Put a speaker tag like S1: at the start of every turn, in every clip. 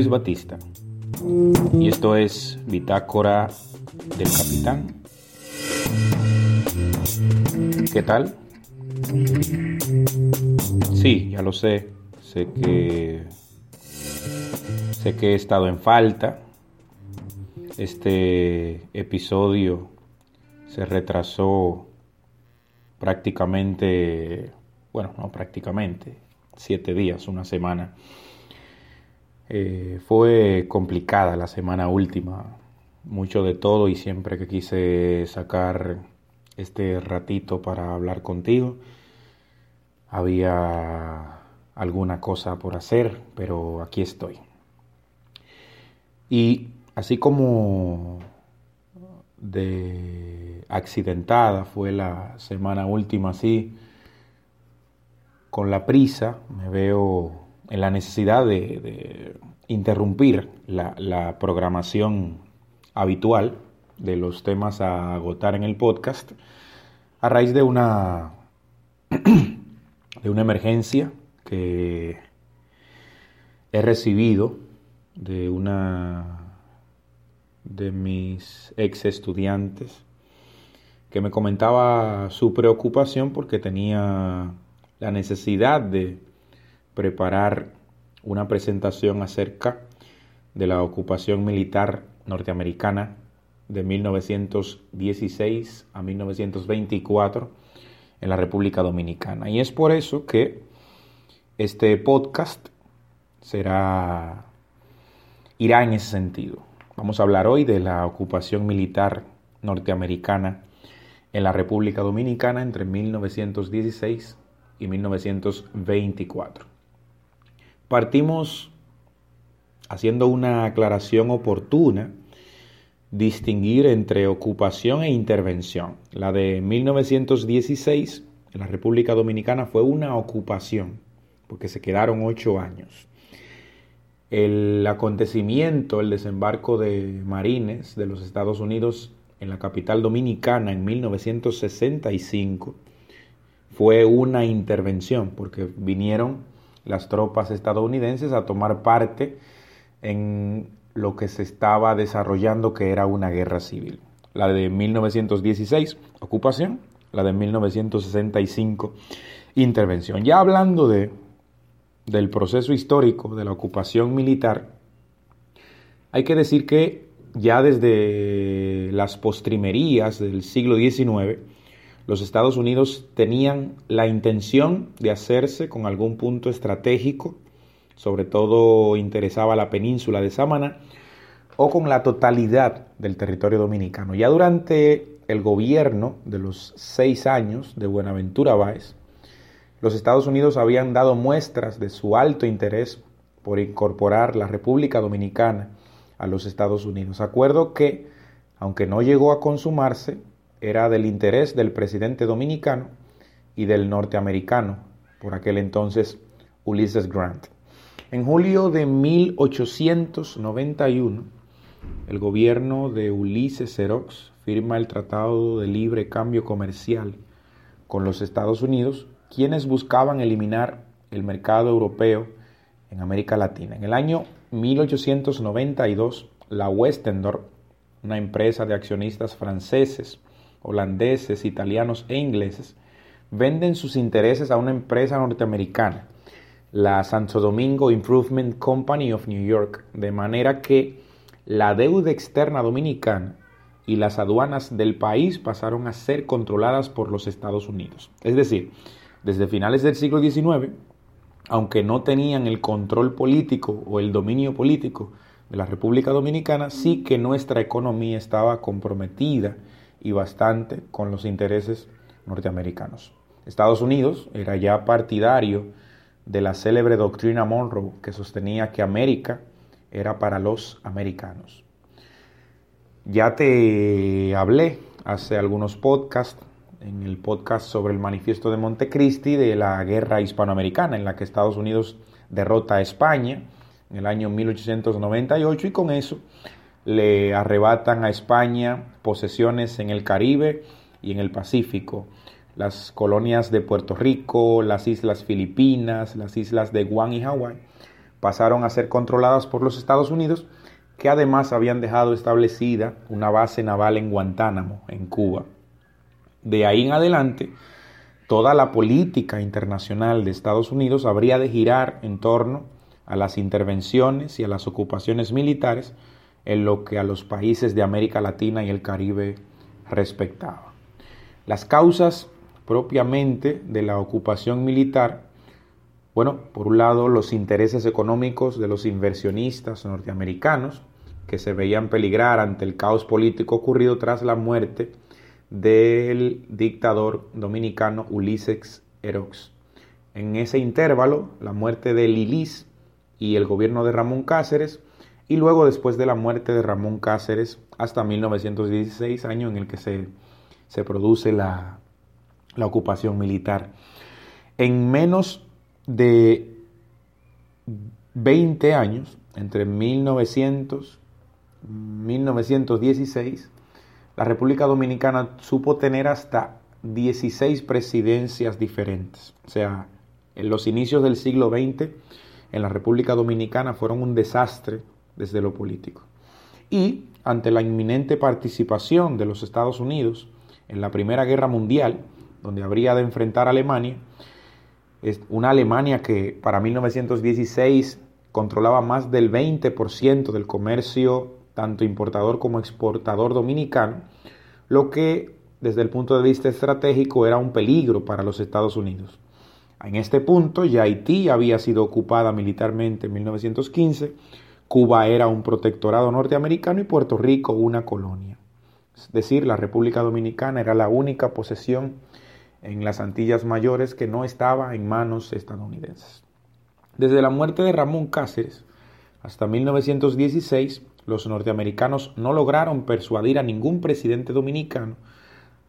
S1: Luis Batista y esto es Bitácora del Capitán. ¿Qué tal? Sí, ya lo sé. Sé que sé que he estado en falta. Este episodio se retrasó prácticamente, bueno, no prácticamente, siete días, una semana. Eh, fue complicada la semana última, mucho de todo y siempre que quise sacar este ratito para hablar contigo, había alguna cosa por hacer, pero aquí estoy. Y así como de accidentada fue la semana última así, con la prisa me veo en la necesidad de, interrumpir la, programación habitual de los temas a agotar en el podcast a raíz de una de una emergencia que he recibido de una de mis ex estudiantes que me comentaba su preocupación porque tenía la necesidad de preparar una presentación acerca de la ocupación militar norteamericana de 1916 a 1924 en la República Dominicana. Y es por eso que este podcast será irá en ese sentido. Vamos a hablar hoy de la ocupación militar norteamericana en la República Dominicana entre 1916 y 1924. Partimos haciendo una aclaración oportuna, distinguir entre ocupación e intervención. La de 1916 en la República Dominicana fue una ocupación, porque se quedaron ocho años. El acontecimiento, el desembarco de marines de los Estados Unidos en la capital dominicana en 1965 fue una intervención, porque vinieron las tropas estadounidenses a tomar parte en lo que se estaba desarrollando, que era una guerra civil. La de 1916, ocupación, la de 1965, intervención. Ya hablando de, del proceso histórico de la ocupación militar, hay que decir que ya desde las postrimerías del siglo XIX, los Estados Unidos tenían la intención de hacerse con algún punto estratégico, sobre todo interesaba la península de Samana, o con la totalidad del territorio dominicano. Ya durante el gobierno de los seis años de Buenaventura Báez, los Estados Unidos habían dado muestras de su alto interés por incorporar la República Dominicana a los Estados Unidos. Acuerdo que, aunque no llegó a consumarse, era del interés del presidente dominicano y del norteamericano, por aquel entonces Ulysses Grant. En julio de 1891, el gobierno de Ulises Xerox firma el Tratado de Libre Cambio Comercial con los Estados Unidos, quienes buscaban eliminar el mercado europeo en América Latina. En el año 1892, la Westendorf, una empresa de accionistas franceses, holandeses, italianos e ingleses, venden sus intereses a una empresa norteamericana, la Santo Domingo Improvement Company of New York, de manera que la deuda externa dominicana y las aduanas del país pasaron a ser controladas por los Estados Unidos. Es decir, desde finales del siglo XIX, aunque no tenían el control político o el dominio político de la República Dominicana, sí que nuestra economía estaba comprometida y bastante con los intereses norteamericanos. Estados Unidos era ya partidario de la célebre doctrina Monroe que sostenía que América era para los americanos. Ya te hablé hace algunos podcasts en el podcast sobre el manifiesto de Montecristi de la guerra hispanoamericana en la que Estados Unidos derrota a España en el año 1898 y con eso le arrebatan a España posesiones en el Caribe y en el Pacífico, las colonias de Puerto Rico, las islas Filipinas, las islas de Guam y Hawái, pasaron a ser controladas por los Estados Unidos, que además habían dejado establecida una base naval en Guantánamo, en Cuba. De ahí en adelante, toda la política internacional de Estados Unidos habría de girar en torno a las intervenciones y a las ocupaciones militares en lo que a los países de América Latina y el Caribe respectaba. Las causas propiamente de la ocupación militar, bueno, por un lado los intereses económicos de los inversionistas norteamericanos, que se veían peligrar ante el caos político ocurrido tras la muerte del dictador dominicano Ulises Erox. En ese intervalo, la muerte de Lilis y el gobierno de Ramón Cáceres, y luego después de la muerte de Ramón Cáceres hasta 1916, año en el que se, se produce la, la ocupación militar. En menos de 20 años, entre 1900 1916, la República Dominicana supo tener hasta 16 presidencias diferentes. O sea, en los inicios del siglo XX, en la República Dominicana fueron un desastre desde lo político. Y ante la inminente participación de los Estados Unidos en la Primera Guerra Mundial, donde habría de enfrentar a Alemania, es una Alemania que para 1916 controlaba más del 20% del comercio tanto importador como exportador dominicano, lo que desde el punto de vista estratégico era un peligro para los Estados Unidos. En este punto ya Haití había sido ocupada militarmente en 1915, Cuba era un protectorado norteamericano y Puerto Rico una colonia. Es decir, la República Dominicana era la única posesión en las Antillas Mayores que no estaba en manos estadounidenses. Desde la muerte de Ramón Cáceres hasta 1916, los norteamericanos no lograron persuadir a ningún presidente dominicano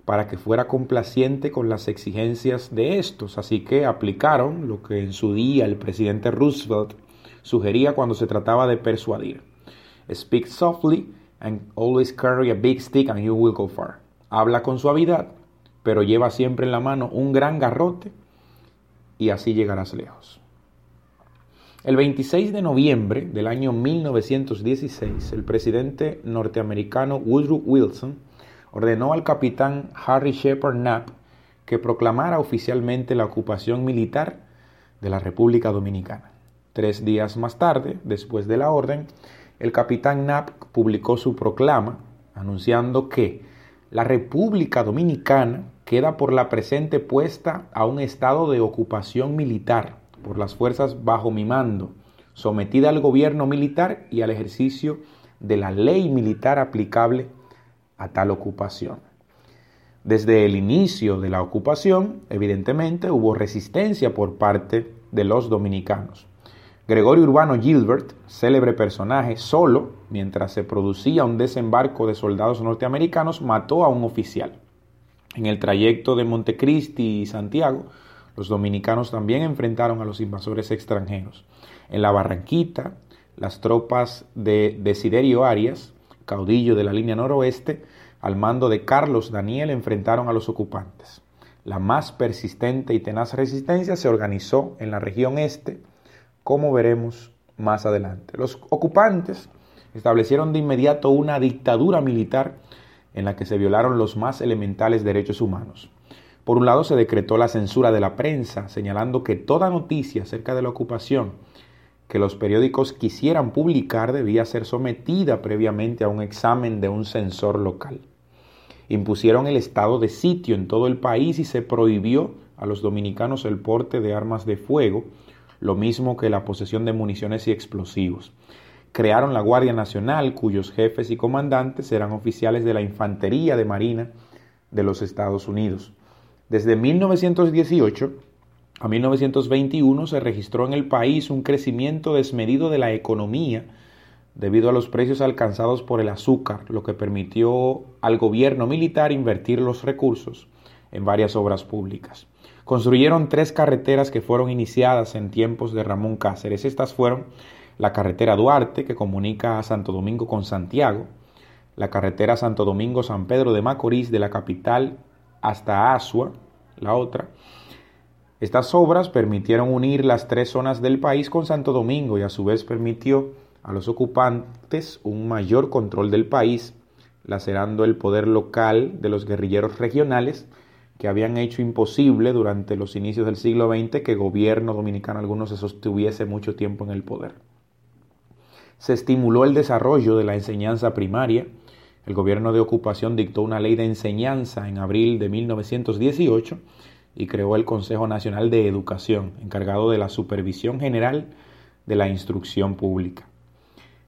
S1: para que fuera complaciente con las exigencias de estos, así que aplicaron lo que en su día el presidente Roosevelt sugería cuando se trataba de persuadir. Speak softly and always carry a big stick and you will go far. Habla con suavidad, pero lleva siempre en la mano un gran garrote y así llegarás lejos. El 26 de noviembre del año 1916, el presidente norteamericano Woodrow Wilson ordenó al capitán Harry Shepard Knapp que proclamara oficialmente la ocupación militar de la República Dominicana. Tres días más tarde, después de la orden, el capitán Knapp publicó su proclama anunciando que la República Dominicana queda por la presente puesta a un estado de ocupación militar por las fuerzas bajo mi mando, sometida al gobierno militar y al ejercicio de la ley militar aplicable a tal ocupación. Desde el inicio de la ocupación, evidentemente, hubo resistencia por parte de los dominicanos. Gregorio Urbano Gilbert, célebre personaje, solo, mientras se producía un desembarco de soldados norteamericanos, mató a un oficial. En el trayecto de Montecristi y Santiago, los dominicanos también enfrentaron a los invasores extranjeros. En la Barranquita, las tropas de Desiderio Arias, caudillo de la línea noroeste, al mando de Carlos Daniel, enfrentaron a los ocupantes. La más persistente y tenaz resistencia se organizó en la región este, como veremos más adelante. Los ocupantes establecieron de inmediato una dictadura militar en la que se violaron los más elementales derechos humanos. Por un lado, se decretó la censura de la prensa, señalando que toda noticia acerca de la ocupación que los periódicos quisieran publicar debía ser sometida previamente a un examen de un censor local. Impusieron el estado de sitio en todo el país y se prohibió a los dominicanos el porte de armas de fuego, lo mismo que la posesión de municiones y explosivos. Crearon la Guardia Nacional, cuyos jefes y comandantes eran oficiales de la Infantería de Marina de los Estados Unidos. Desde 1918 a 1921 se registró en el país un crecimiento desmedido de la economía debido a los precios alcanzados por el azúcar, lo que permitió al gobierno militar invertir los recursos en varias obras públicas. Construyeron tres carreteras que fueron iniciadas en tiempos de Ramón Cáceres. Estas fueron la carretera Duarte, que comunica a Santo Domingo con Santiago, la carretera Santo Domingo-San Pedro de Macorís de la capital hasta Asua, la otra, Estas obras permitieron unir las tres zonas del país con Santo Domingo y a su vez permitió a los ocupantes un mayor control del país, lacerando el poder local de los guerrilleros regionales que habían hecho imposible durante los inicios del siglo XX que gobierno dominicano alguno se sostuviese mucho tiempo en el poder. Se estimuló el desarrollo de la enseñanza primaria. El gobierno de ocupación dictó una ley de enseñanza en abril de 1918 y creó el Consejo Nacional de Educación, encargado de la supervisión general de la instrucción pública.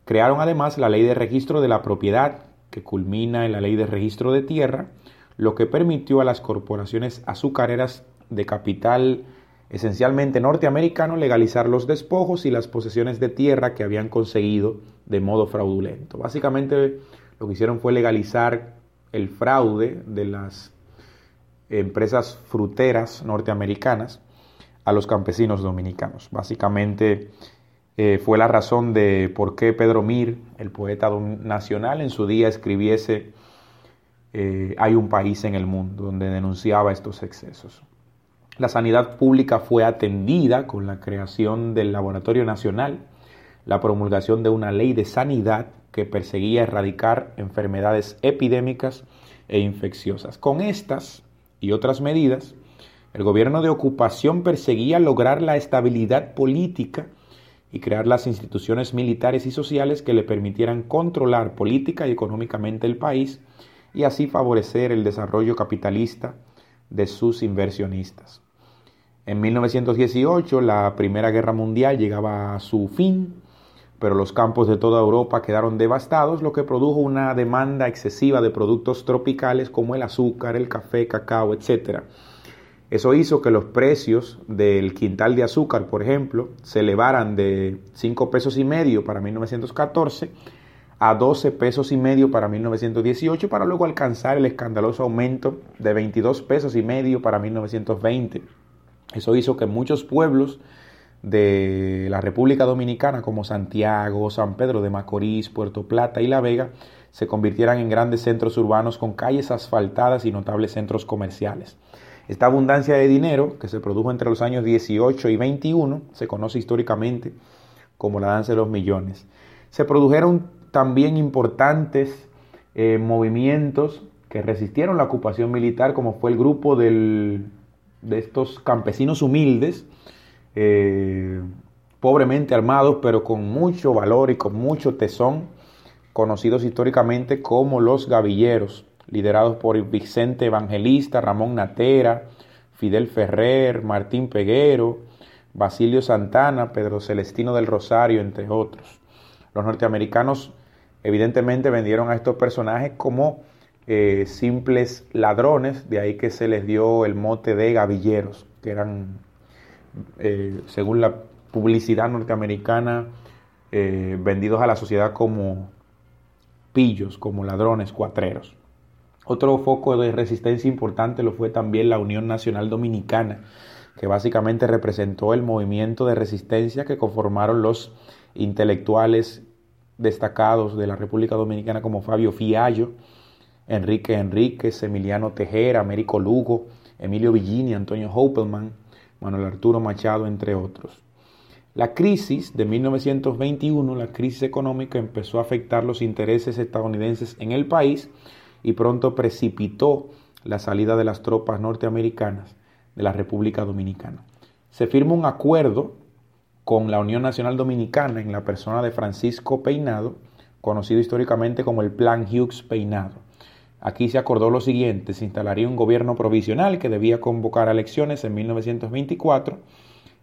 S1: Crearon además la ley de registro de la propiedad, que culmina en la ley de registro de tierra, lo que permitió a las corporaciones azucareras de capital esencialmente norteamericano legalizar los despojos y las posesiones de tierra que habían conseguido de modo fraudulento. Básicamente lo que hicieron fue legalizar el fraude de las empresas fruteras norteamericanas a los campesinos dominicanos. Básicamente eh, fue la razón de por qué Pedro Mir, el poeta nacional, en su día escribiese eh, Hay un país en el mundo, donde denunciaba estos excesos. La sanidad pública fue atendida con la creación del Laboratorio Nacional, la promulgación de una ley de sanidad que perseguía erradicar enfermedades epidémicas e infecciosas. Con estas y otras medidas, el gobierno de ocupación perseguía lograr la estabilidad política y crear las instituciones militares y sociales que le permitieran controlar política y económicamente el país y así favorecer el desarrollo capitalista de sus inversionistas. En 1918 la Primera Guerra Mundial llegaba a su fin, pero los campos de toda Europa quedaron devastados, lo que produjo una demanda excesiva de productos tropicales como el azúcar, el café, cacao, etc., eso hizo que los precios del quintal de azúcar, por ejemplo, se elevaran de 5 pesos y medio para 1914 a 12 pesos y medio para 1918 para luego alcanzar el escandaloso aumento de 22 pesos y medio para 1920. Eso hizo que muchos pueblos de la República Dominicana como Santiago, San Pedro de Macorís, Puerto Plata y La Vega se convirtieran en grandes centros urbanos con calles asfaltadas y notables centros comerciales. Esta abundancia de dinero, que se produjo entre los años 18 y 21, se conoce históricamente como la danza de los millones. Se produjeron también importantes eh, movimientos que resistieron la ocupación militar, como fue el grupo de estos campesinos humildes, eh, pobremente armados, pero con mucho valor y con mucho tesón, conocidos históricamente como los gavilleros liderados por Vicente Evangelista, Ramón Natera, Fidel Ferrer, Martín Peguero, Basilio Santana, Pedro Celestino del Rosario, entre otros. Los norteamericanos evidentemente vendieron a estos personajes como eh, simples ladrones, de ahí que se les dio el mote de gavilleros, que eran, eh, según la publicidad norteamericana, eh, vendidos a la sociedad como pillos, como ladrones, cuatreros. Otro foco de resistencia importante lo fue también la Unión Nacional Dominicana, que básicamente representó el movimiento de resistencia que conformaron los intelectuales destacados de la República Dominicana como Fabio Fiallo, Enrique Enríquez, Emiliano Tejera, Américo Lugo, Emilio Villini, Antonio Hopelman, Manuel Arturo Machado, entre otros. La crisis de 1921, la crisis económica, empezó a afectar los intereses estadounidenses en el país y pronto precipitó la salida de las tropas norteamericanas de la República Dominicana. Se firma un acuerdo con la Unión Nacional Dominicana en la persona de Francisco Peinado, conocido históricamente como el Plan Hughes Peinado. Aquí se acordó lo siguiente, se instalaría un gobierno provisional que debía convocar elecciones en 1924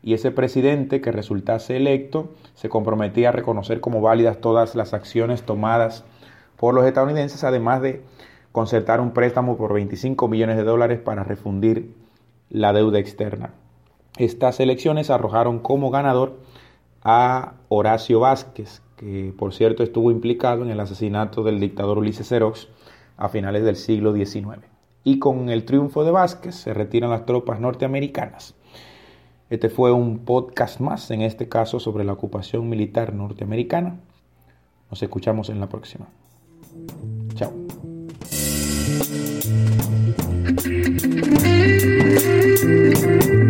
S1: y ese presidente que resultase electo se comprometía a reconocer como válidas todas las acciones tomadas por los estadounidenses, además de concertar un préstamo por 25 millones de dólares para refundir la deuda externa. Estas elecciones arrojaron como ganador a Horacio Vázquez, que por cierto estuvo implicado en el asesinato del dictador Ulises Xerox a finales del siglo XIX. Y con el triunfo de Vázquez se retiran las tropas norteamericanas. Este fue un podcast más, en este caso sobre la ocupación militar norteamericana. Nos escuchamos en la próxima. Chao.